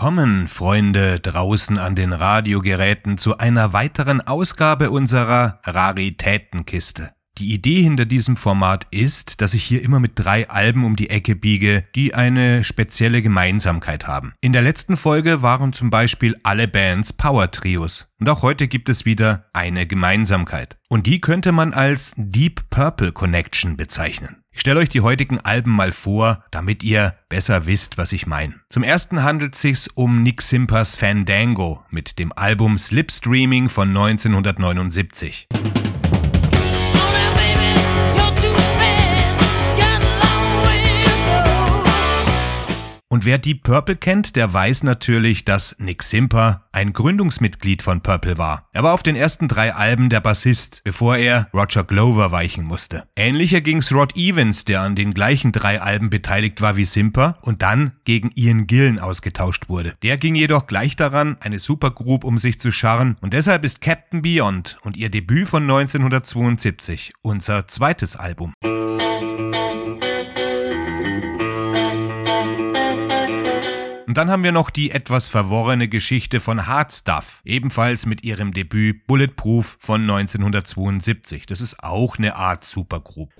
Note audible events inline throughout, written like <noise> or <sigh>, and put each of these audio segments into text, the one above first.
Willkommen, Freunde draußen an den Radiogeräten, zu einer weiteren Ausgabe unserer Raritätenkiste. Die Idee hinter diesem Format ist, dass ich hier immer mit drei Alben um die Ecke biege, die eine spezielle Gemeinsamkeit haben. In der letzten Folge waren zum Beispiel alle Bands Power Trios. Und auch heute gibt es wieder eine Gemeinsamkeit. Und die könnte man als Deep Purple Connection bezeichnen. Ich stelle euch die heutigen Alben mal vor, damit ihr besser wisst, was ich meine. Zum ersten handelt es sich um Nick Simpers Fandango mit dem Album Slipstreaming von 1979. Und wer Deep Purple kennt, der weiß natürlich, dass Nick Simper ein Gründungsmitglied von Purple war. Er war auf den ersten drei Alben der Bassist, bevor er Roger Glover weichen musste. Ähnlicher ging's Rod Evans, der an den gleichen drei Alben beteiligt war wie Simper und dann gegen Ian Gillen ausgetauscht wurde. Der ging jedoch gleich daran, eine Supergroup um sich zu scharren und deshalb ist Captain Beyond und ihr Debüt von 1972 unser zweites Album. Und dann haben wir noch die etwas verworrene Geschichte von Hard Stuff, ebenfalls mit ihrem Debüt Bulletproof von 1972. Das ist auch eine Art Supergroup.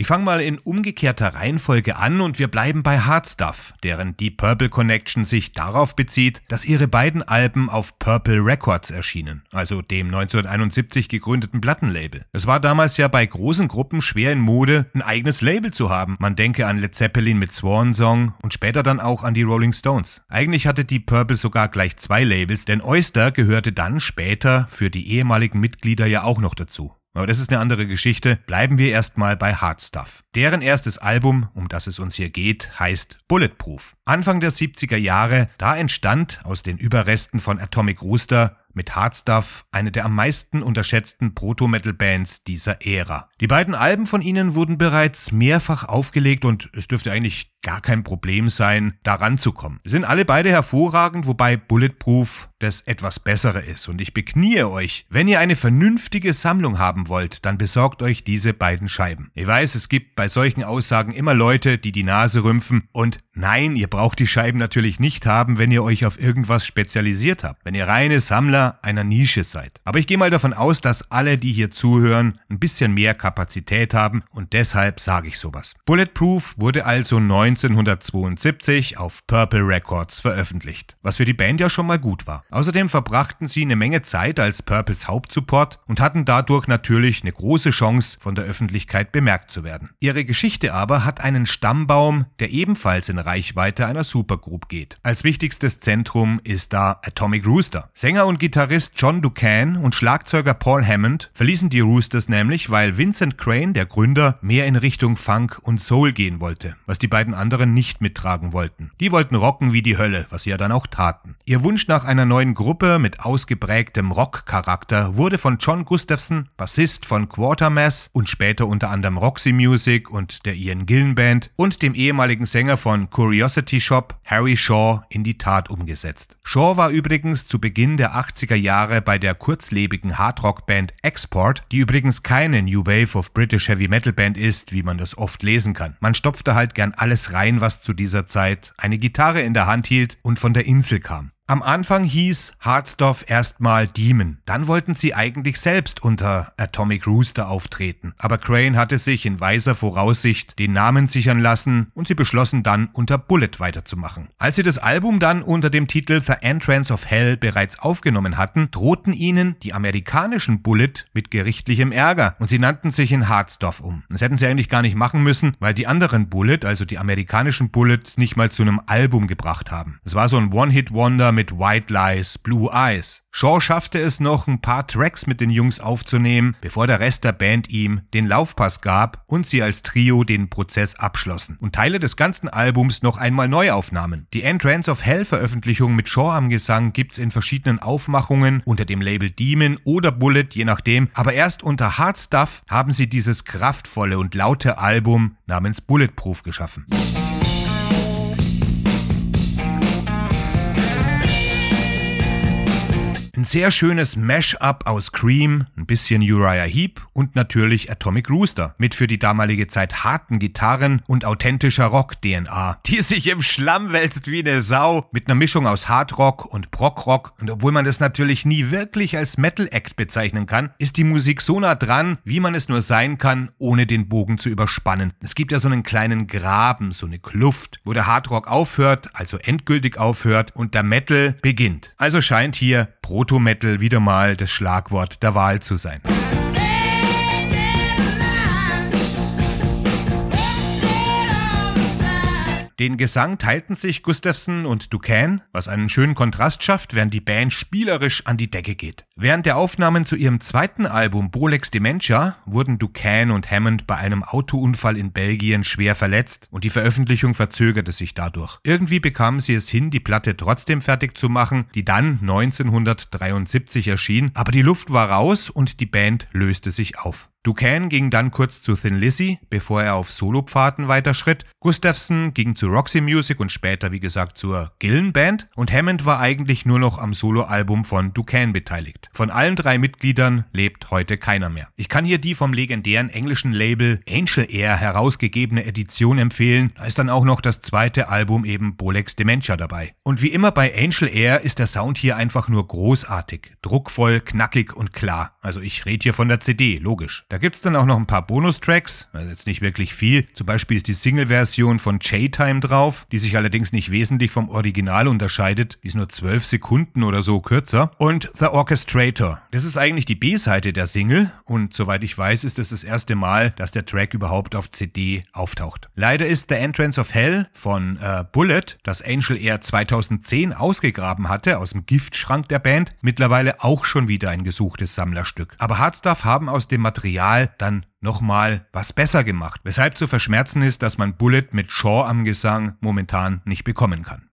Ich fange mal in umgekehrter Reihenfolge an und wir bleiben bei Hard Stuff, deren Deep Purple Connection sich darauf bezieht, dass ihre beiden Alben auf Purple Records erschienen, also dem 1971 gegründeten Plattenlabel. Es war damals ja bei großen Gruppen schwer in Mode, ein eigenes Label zu haben. Man denke an Led Zeppelin mit Swan Song und später dann auch an die Rolling Stones. Eigentlich hatte Deep Purple sogar gleich zwei Labels, denn Oyster gehörte dann später für die ehemaligen Mitglieder ja auch noch dazu. Aber das ist eine andere Geschichte. Bleiben wir erstmal bei Hard Stuff. Deren erstes Album, um das es uns hier geht, heißt Bulletproof. Anfang der 70er Jahre, da entstand aus den Überresten von Atomic Rooster mit Hardstuff eine der am meisten unterschätzten Proto-Metal-Bands dieser Ära. Die beiden Alben von ihnen wurden bereits mehrfach aufgelegt und es dürfte eigentlich gar kein Problem sein, da ranzukommen. Sind alle beide hervorragend, wobei Bulletproof das etwas bessere ist. Und ich beknie euch, wenn ihr eine vernünftige Sammlung haben wollt, dann besorgt euch diese beiden Scheiben. Ich weiß, es gibt bei solchen Aussagen immer Leute, die die Nase rümpfen und nein, ihr braucht die Scheiben natürlich nicht haben, wenn ihr euch auf irgendwas spezialisiert habt. Wenn ihr reine Sammler einer Nische seid. Aber ich gehe mal davon aus, dass alle, die hier zuhören, ein bisschen mehr Kapazität haben und deshalb sage ich sowas. Bulletproof wurde also 1972 auf Purple Records veröffentlicht, was für die Band ja schon mal gut war. Außerdem verbrachten sie eine Menge Zeit als Purples Hauptsupport und hatten dadurch natürlich eine große Chance, von der Öffentlichkeit bemerkt zu werden. Ihre Geschichte aber hat einen Stammbaum, der ebenfalls in Reichweite einer Supergroup geht. Als wichtigstes Zentrum ist da Atomic Rooster. Sänger und Gitarrist John Ducan und Schlagzeuger Paul Hammond verließen die Roosters nämlich, weil Vincent Crane, der Gründer, mehr in Richtung Funk und Soul gehen wollte, was die beiden anderen nicht mittragen wollten. Die wollten rocken wie die Hölle, was sie ja dann auch taten. Ihr Wunsch nach einer neuen Gruppe mit ausgeprägtem Rock-Charakter wurde von John Gustafson, Bassist von Quartermass und später unter anderem Roxy Music und der Ian Gillen Band und dem ehemaligen Sänger von Curiosity Shop, Harry Shaw, in die Tat umgesetzt. Shaw war übrigens zu Beginn der 80er Jahre bei der kurzlebigen Hardrock-Band Export, die übrigens keine New Wave of British Heavy Metal Band ist, wie man das oft lesen kann. Man stopfte halt gern alles rein, was zu dieser Zeit eine Gitarre in der Hand hielt und von der Insel kam. Am Anfang hieß Hardstuff erstmal Demon. Dann wollten sie eigentlich selbst unter Atomic Rooster auftreten. Aber Crane hatte sich in weiser Voraussicht den Namen sichern lassen und sie beschlossen dann unter Bullet weiterzumachen. Als sie das Album dann unter dem Titel The Entrance of Hell bereits aufgenommen hatten, drohten ihnen die amerikanischen Bullet mit gerichtlichem Ärger und sie nannten sich in Hardstuff um. Das hätten sie eigentlich gar nicht machen müssen, weil die anderen Bullet, also die amerikanischen Bullets, nicht mal zu einem Album gebracht haben. Es war so ein One-Hit-Wonder mit White Lies, Blue Eyes. Shaw schaffte es noch, ein paar Tracks mit den Jungs aufzunehmen, bevor der Rest der Band ihm den Laufpass gab und sie als Trio den Prozess abschlossen und Teile des ganzen Albums noch einmal neu aufnahmen. Die Entrance of Hell Veröffentlichung mit Shaw am Gesang gibt's in verschiedenen Aufmachungen unter dem Label Demon oder Bullet, je nachdem, aber erst unter Hard Stuff haben sie dieses kraftvolle und laute Album namens Bulletproof geschaffen. Ein sehr schönes Mash-up aus Cream, ein bisschen Uriah Heep und natürlich Atomic Rooster mit für die damalige Zeit harten Gitarren und authentischer Rock-DNA, die <laughs> sich im Schlamm wälzt wie eine Sau mit einer Mischung aus Hardrock und Brockrock und obwohl man das natürlich nie wirklich als Metal-Act bezeichnen kann, ist die Musik so nah dran, wie man es nur sein kann, ohne den Bogen zu überspannen. Es gibt ja so einen kleinen Graben, so eine Kluft, wo der Hardrock aufhört, also endgültig aufhört und der Metal beginnt. Also scheint hier Proto-Metal wieder mal das Schlagwort der Wahl zu sein. Den Gesang teilten sich Gustafsson und Duquesne, was einen schönen Kontrast schafft, während die Band spielerisch an die Decke geht. Während der Aufnahmen zu ihrem zweiten Album Bolex Dementia wurden Duquesne und Hammond bei einem Autounfall in Belgien schwer verletzt und die Veröffentlichung verzögerte sich dadurch. Irgendwie bekamen sie es hin, die Platte trotzdem fertig zu machen, die dann 1973 erschien, aber die Luft war raus und die Band löste sich auf. Duquesne ging dann kurz zu Thin Lizzy, bevor er auf Solopfaden weiterschritt. Gustafsson ging zu Roxy Music und später, wie gesagt, zur Gillen Band. Und Hammond war eigentlich nur noch am Soloalbum von Duquesne beteiligt. Von allen drei Mitgliedern lebt heute keiner mehr. Ich kann hier die vom legendären englischen Label Angel Air herausgegebene Edition empfehlen. Da ist dann auch noch das zweite Album eben Bolex Dementia dabei. Und wie immer bei Angel Air ist der Sound hier einfach nur großartig. Druckvoll, knackig und klar. Also ich rede hier von der CD, logisch. Da gibt's dann auch noch ein paar Bonustracks, also jetzt nicht wirklich viel. Zum Beispiel ist die Single-Version von J-Time drauf, die sich allerdings nicht wesentlich vom Original unterscheidet. Die ist nur 12 Sekunden oder so kürzer. Und The Orchestrator. Das ist eigentlich die B-Seite der Single und soweit ich weiß, ist es das, erste Mal, dass der Track überhaupt auf CD auftaucht. Leider ist The Entrance of Hell von äh, Bullet, das Angel Air 2010 ausgegraben hatte aus dem Giftschrank der Band, mittlerweile auch schon wieder ein gesuchtes Sammlerstück. Aber Hardstuff haben aus dem Material Material dann nochmal was besser gemacht, weshalb zu verschmerzen ist, dass man Bullet mit Shaw am Gesang momentan nicht bekommen kann.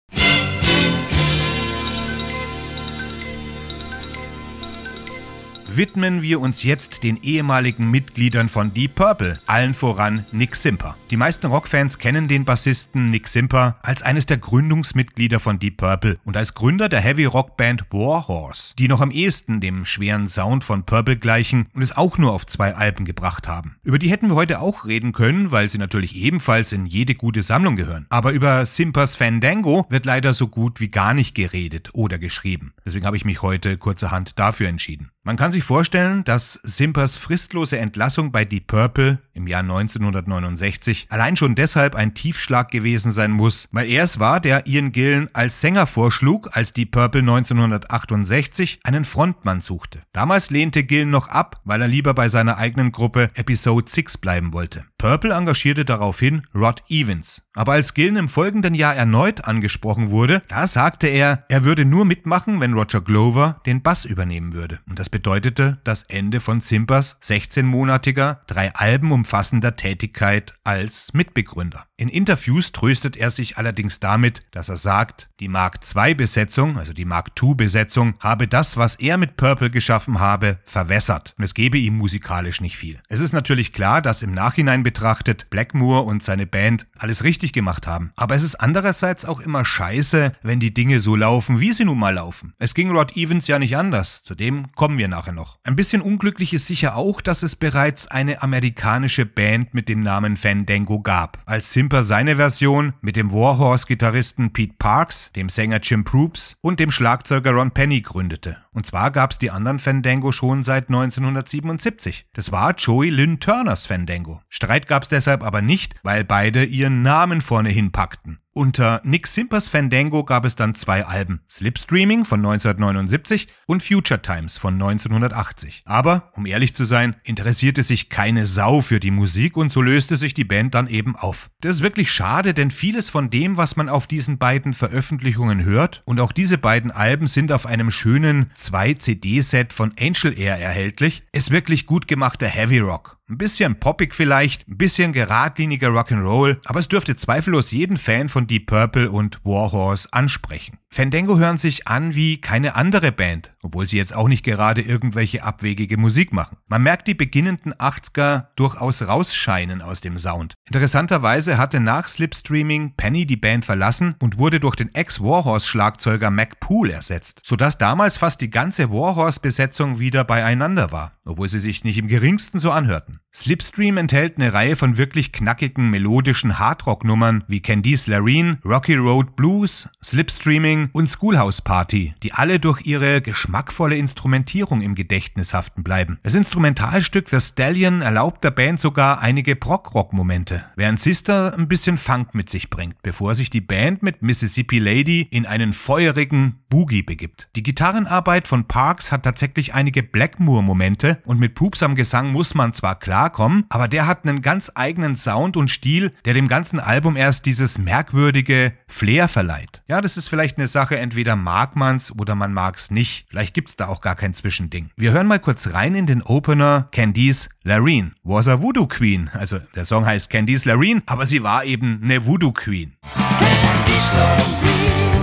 Widmen wir uns jetzt den ehemaligen Mitgliedern von Deep Purple, allen voran Nick Simper. Die meisten Rockfans kennen den Bassisten Nick Simper als eines der Gründungsmitglieder von Deep Purple und als Gründer der Heavy Rock Band Warhorse, die noch am ehesten dem schweren Sound von Purple gleichen und es auch nur auf zwei Alben gebracht haben. Über die hätten wir heute auch reden können, weil sie natürlich ebenfalls in jede gute Sammlung gehören. Aber über Simpers Fandango wird leider so gut wie gar nicht geredet oder geschrieben. Deswegen habe ich mich heute kurzerhand dafür entschieden. Man kann sich vorstellen, dass Simpers fristlose Entlassung bei Deep Purple im Jahr 1969 allein schon deshalb ein Tiefschlag gewesen sein muss, weil er es war, der Ian Gillen als Sänger vorschlug, als Deep Purple 1968 einen Frontmann suchte. Damals lehnte Gillen noch ab, weil er lieber bei seiner eigenen Gruppe Episode 6 bleiben wollte. Purple engagierte daraufhin Rod Evans. Aber als Gillen im folgenden Jahr erneut angesprochen wurde, da sagte er, er würde nur mitmachen, wenn Roger Glover den Bass übernehmen würde. Und das bedeutete das Ende von Simpers 16-monatiger, drei Alben umfassender Tätigkeit als Mitbegründer. In Interviews tröstet er sich allerdings damit, dass er sagt, die Mark II-Besetzung, also die Mark II-Besetzung, habe das, was er mit Purple geschaffen habe, verwässert und es gebe ihm musikalisch nicht viel. Es ist natürlich klar, dass im Nachhinein betrachtet Blackmore und seine Band alles richtig gemacht haben. Aber es ist andererseits auch immer scheiße, wenn die Dinge so laufen, wie sie nun mal laufen. Es ging Rod Evans ja nicht anders. Zudem kommen wir nachher noch. Ein bisschen unglücklich ist sicher auch, dass es bereits eine amerikanische Band mit dem Namen Fandango gab. Als Sim Simper seine Version mit dem Warhorse-Gitarristen Pete Parks, dem Sänger Jim Proops und dem Schlagzeuger Ron Penny gründete. Und zwar gab's die anderen Fandango schon seit 1977. Das war Joey Lynn Turners Fandango. Streit gab's deshalb aber nicht, weil beide ihren Namen vorne hinpackten. Unter Nick Simpers Fandango gab es dann zwei Alben, Slipstreaming von 1979 und Future Times von 1980. Aber, um ehrlich zu sein, interessierte sich keine Sau für die Musik und so löste sich die Band dann eben auf. Das ist wirklich schade, denn vieles von dem, was man auf diesen beiden Veröffentlichungen hört, und auch diese beiden Alben sind auf einem schönen 2-CD-Set von Angel Air erhältlich, ist wirklich gut gemachter Heavy Rock. Ein bisschen poppig vielleicht, ein bisschen geradliniger Rock'n'Roll, aber es dürfte zweifellos jeden Fan von Deep Purple und Warhorse ansprechen. Fandango hören sich an wie keine andere Band, obwohl sie jetzt auch nicht gerade irgendwelche abwegige Musik machen. Man merkt die beginnenden 80er durchaus rausscheinen aus dem Sound. Interessanterweise hatte nach Slipstreaming Penny die Band verlassen und wurde durch den Ex-Warhorse-Schlagzeuger Mac Poole ersetzt, sodass damals fast die ganze Warhorse-Besetzung wieder beieinander war, obwohl sie sich nicht im geringsten so anhörten. Slipstream enthält eine Reihe von wirklich knackigen melodischen Hardrock-Nummern wie Candice Larine, Rocky Road Blues, Slipstreaming und Schoolhouse Party, die alle durch ihre geschmackvolle Instrumentierung im Gedächtnis haften bleiben. Das Instrumentalstück The Stallion erlaubt der Band sogar einige Prog-Rock-Momente, während Sister ein bisschen Funk mit sich bringt, bevor sich die Band mit Mississippi Lady in einen feurigen Boogie begibt. Die Gitarrenarbeit von Parks hat tatsächlich einige Blackmoor-Momente und mit Poops am Gesang muss man zwar klarkommen, aber der hat einen ganz eigenen Sound und Stil, der dem ganzen Album erst dieses merkwürdige Flair verleiht. Ja, das ist vielleicht eine Sache, entweder mag man's oder man mag's nicht. Vielleicht gibt's da auch gar kein Zwischending. Wir hören mal kurz rein in den Opener Candice Larine. Was a Voodoo Queen. Also der Song heißt Candice Larine, aber sie war eben eine Voodoo Queen. Candice Larine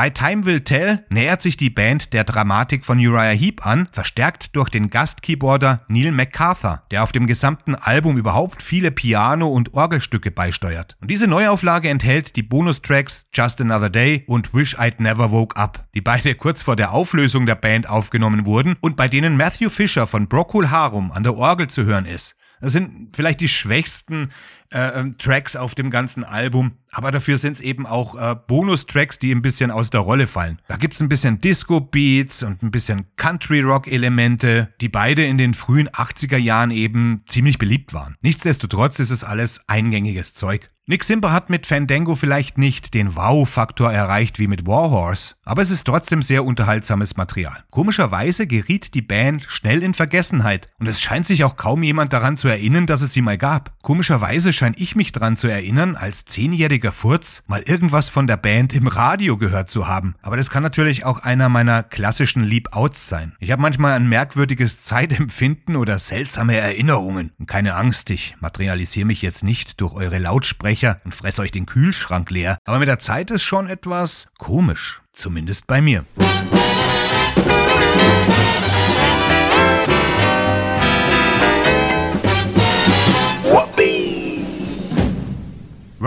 Bei Time Will Tell nähert sich die Band der Dramatik von Uriah Heep an, verstärkt durch den Gastkeyboarder Neil MacArthur, der auf dem gesamten Album überhaupt viele Piano- und Orgelstücke beisteuert. Und diese Neuauflage enthält die Bonustracks Just Another Day und Wish I'd Never Woke Up, die beide kurz vor der Auflösung der Band aufgenommen wurden und bei denen Matthew Fisher von Procol Harum an der Orgel zu hören ist. Das sind vielleicht die schwächsten äh, ähm, Tracks auf dem ganzen Album, aber dafür sind es eben auch äh, Bonustracks, die ein bisschen aus der Rolle fallen. Da gibt's ein bisschen Disco-Beats und ein bisschen Country-Rock-Elemente, die beide in den frühen 80er Jahren eben ziemlich beliebt waren. Nichtsdestotrotz ist es alles eingängiges Zeug. Nick Simper hat mit Fandango vielleicht nicht den Wow-Faktor erreicht wie mit Warhorse, aber es ist trotzdem sehr unterhaltsames Material. Komischerweise geriet die Band schnell in Vergessenheit und es scheint sich auch kaum jemand daran zu erinnern, dass es sie mal gab. Komischerweise scheine ich mich daran zu erinnern, als zehnjähriger Furz mal irgendwas von der Band im Radio gehört zu haben. Aber das kann natürlich auch einer meiner klassischen Leap-Outs sein. Ich habe manchmal ein merkwürdiges <laughs> Zeitempfinden oder seltsame Erinnerungen. Und keine Angst, ich materialisiere mich jetzt nicht durch eure Lautsprecher und fress euch den Kühlschrank leer. Aber mit der Zeit ist schon etwas komisch. Zumindest bei mir.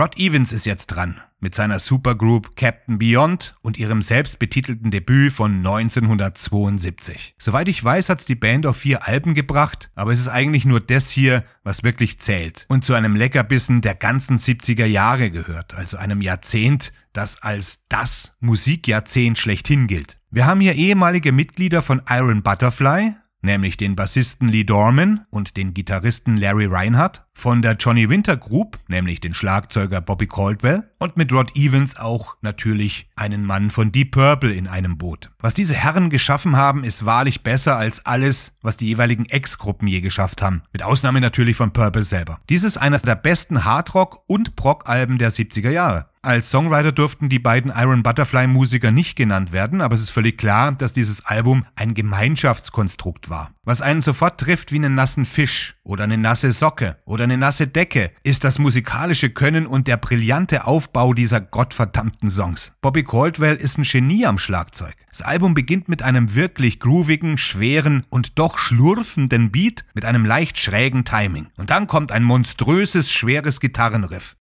Rod Evans ist jetzt dran mit seiner Supergroup Captain Beyond und ihrem selbstbetitelten Debüt von 1972. Soweit ich weiß, hat's die Band auf vier Alben gebracht, aber es ist eigentlich nur das hier, was wirklich zählt und zu einem Leckerbissen der ganzen 70er Jahre gehört, also einem Jahrzehnt, das als das Musikjahrzehnt schlechthin gilt. Wir haben hier ehemalige Mitglieder von Iron Butterfly, nämlich den Bassisten Lee Dorman und den Gitarristen Larry Reinhardt, von der Johnny Winter Group, nämlich den Schlagzeuger Bobby Caldwell, und mit Rod Evans auch natürlich einen Mann von Deep Purple in einem Boot. Was diese Herren geschaffen haben, ist wahrlich besser als alles, was die jeweiligen Ex-Gruppen je geschafft haben. Mit Ausnahme natürlich von Purple selber. Dies ist eines der besten Hardrock- und Prog-Alben der 70er Jahre. Als Songwriter durften die beiden Iron Butterfly Musiker nicht genannt werden, aber es ist völlig klar, dass dieses Album ein Gemeinschaftskonstrukt war. Was einen sofort trifft wie einen nassen Fisch oder eine nasse Socke oder eine nasse Decke, ist das musikalische Können und der brillante Aufbau dieser gottverdammten Songs. Bobby Caldwell ist ein Genie am Schlagzeug. Das Album beginnt mit einem wirklich groovigen, schweren und doch schlurfenden Beat mit einem leicht schrägen Timing. Und dann kommt ein monströses, schweres Gitarrenriff.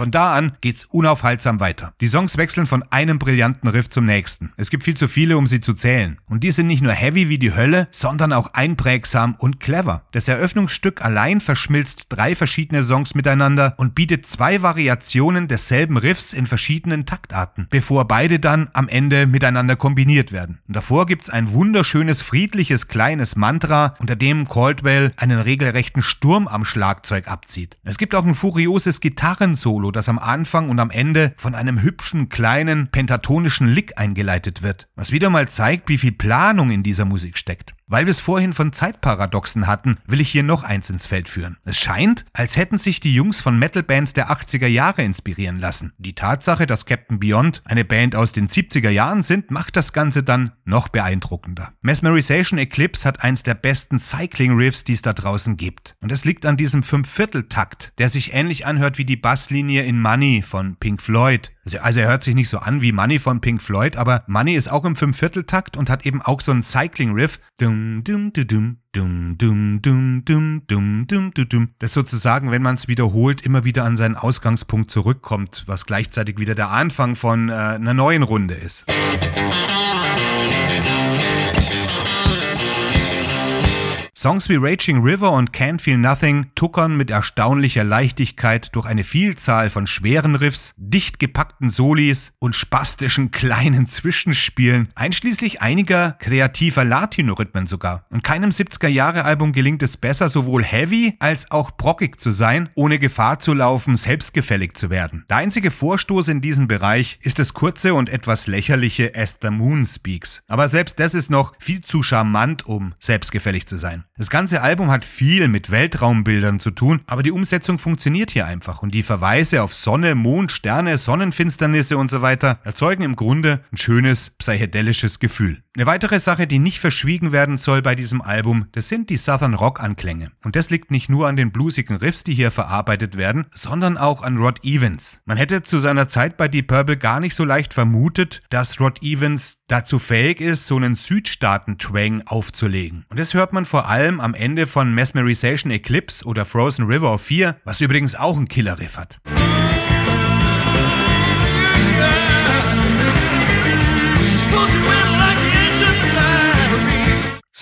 Von da an geht's unaufhaltsam weiter. Die Songs wechseln von einem brillanten Riff zum nächsten. Es gibt viel zu viele, um sie zu zählen. Und die sind nicht nur heavy wie die Hölle, sondern auch einprägsam und clever. Das Eröffnungsstück allein verschmilzt drei verschiedene Songs miteinander und bietet zwei Variationen desselben Riffs in verschiedenen Taktarten, bevor beide dann am Ende miteinander kombiniert werden. Und davor gibt's ein wunderschönes, friedliches, kleines Mantra, unter dem Caldwell einen regelrechten Sturm am Schlagzeug abzieht. Es gibt auch ein furioses Gitarrensolo, das am Anfang und am Ende von einem hübschen, kleinen, pentatonischen Lick eingeleitet wird, was wieder mal zeigt, wie viel Planung in dieser Musik steckt. Weil wir es vorhin von Zeitparadoxen hatten, will ich hier noch eins ins Feld führen. Es scheint, als hätten sich die Jungs von Metalbands der 80er Jahre inspirieren lassen. Die Tatsache, dass Captain Beyond eine Band aus den 70er Jahren sind, macht das Ganze dann noch beeindruckender. Mesmerization Eclipse hat eins der besten Cycling-Riffs, die es da draußen gibt. Und es liegt an diesem Fünfvierteltakt, der sich ähnlich anhört wie die Basslinie in Money von Pink Floyd. Also, er hört sich nicht so an wie Money von Pink Floyd, aber Money ist auch im Fünfvierteltakt und hat eben auch so einen Cycling-Riff. Das sozusagen, wenn man es wiederholt, immer wieder an seinen Ausgangspunkt zurückkommt, was gleichzeitig wieder der Anfang von äh, einer neuen Runde ist. Songs wie Raging River und Can't Feel Nothing tuckern mit erstaunlicher Leichtigkeit durch eine Vielzahl von schweren Riffs, dicht gepackten Solis und spastischen kleinen Zwischenspielen, einschließlich einiger kreativer Latino-Rhythmen sogar. Und keinem 70er-Jahre-Album gelingt es besser, sowohl heavy als auch brockig zu sein, ohne Gefahr zu laufen, selbstgefällig zu werden. Der einzige Vorstoß in diesem Bereich ist das kurze und etwas lächerliche As the Moon Speaks. Aber selbst das ist noch viel zu charmant, um selbstgefällig zu sein. Das ganze Album hat viel mit Weltraumbildern zu tun, aber die Umsetzung funktioniert hier einfach und die Verweise auf Sonne, Mond, Sterne, Sonnenfinsternisse und so weiter erzeugen im Grunde ein schönes psychedelisches Gefühl. Eine weitere Sache, die nicht verschwiegen werden soll bei diesem Album, das sind die Southern Rock Anklänge. Und das liegt nicht nur an den bluesigen Riffs, die hier verarbeitet werden, sondern auch an Rod Evans. Man hätte zu seiner Zeit bei Deep Purple gar nicht so leicht vermutet, dass Rod Evans dazu fähig ist, so einen Südstaaten-Twang aufzulegen. Und das hört man vor allem allem am Ende von Mesmerization Eclipse oder Frozen River of Fear, was übrigens auch ein Killer-Riff hat.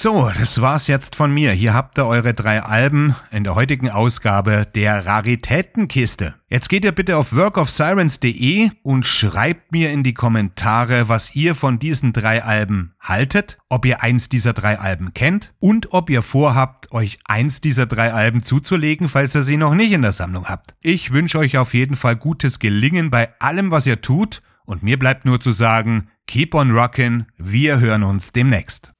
So, das war's jetzt von mir. Hier habt ihr eure drei Alben in der heutigen Ausgabe der Raritätenkiste. Jetzt geht ihr bitte auf workofsirens.de und schreibt mir in die Kommentare, was ihr von diesen drei Alben haltet, ob ihr eins dieser drei Alben kennt und ob ihr vorhabt, euch eins dieser drei Alben zuzulegen, falls ihr sie noch nicht in der Sammlung habt. Ich wünsche euch auf jeden Fall gutes Gelingen bei allem, was ihr tut und mir bleibt nur zu sagen, keep on rockin', wir hören uns demnächst.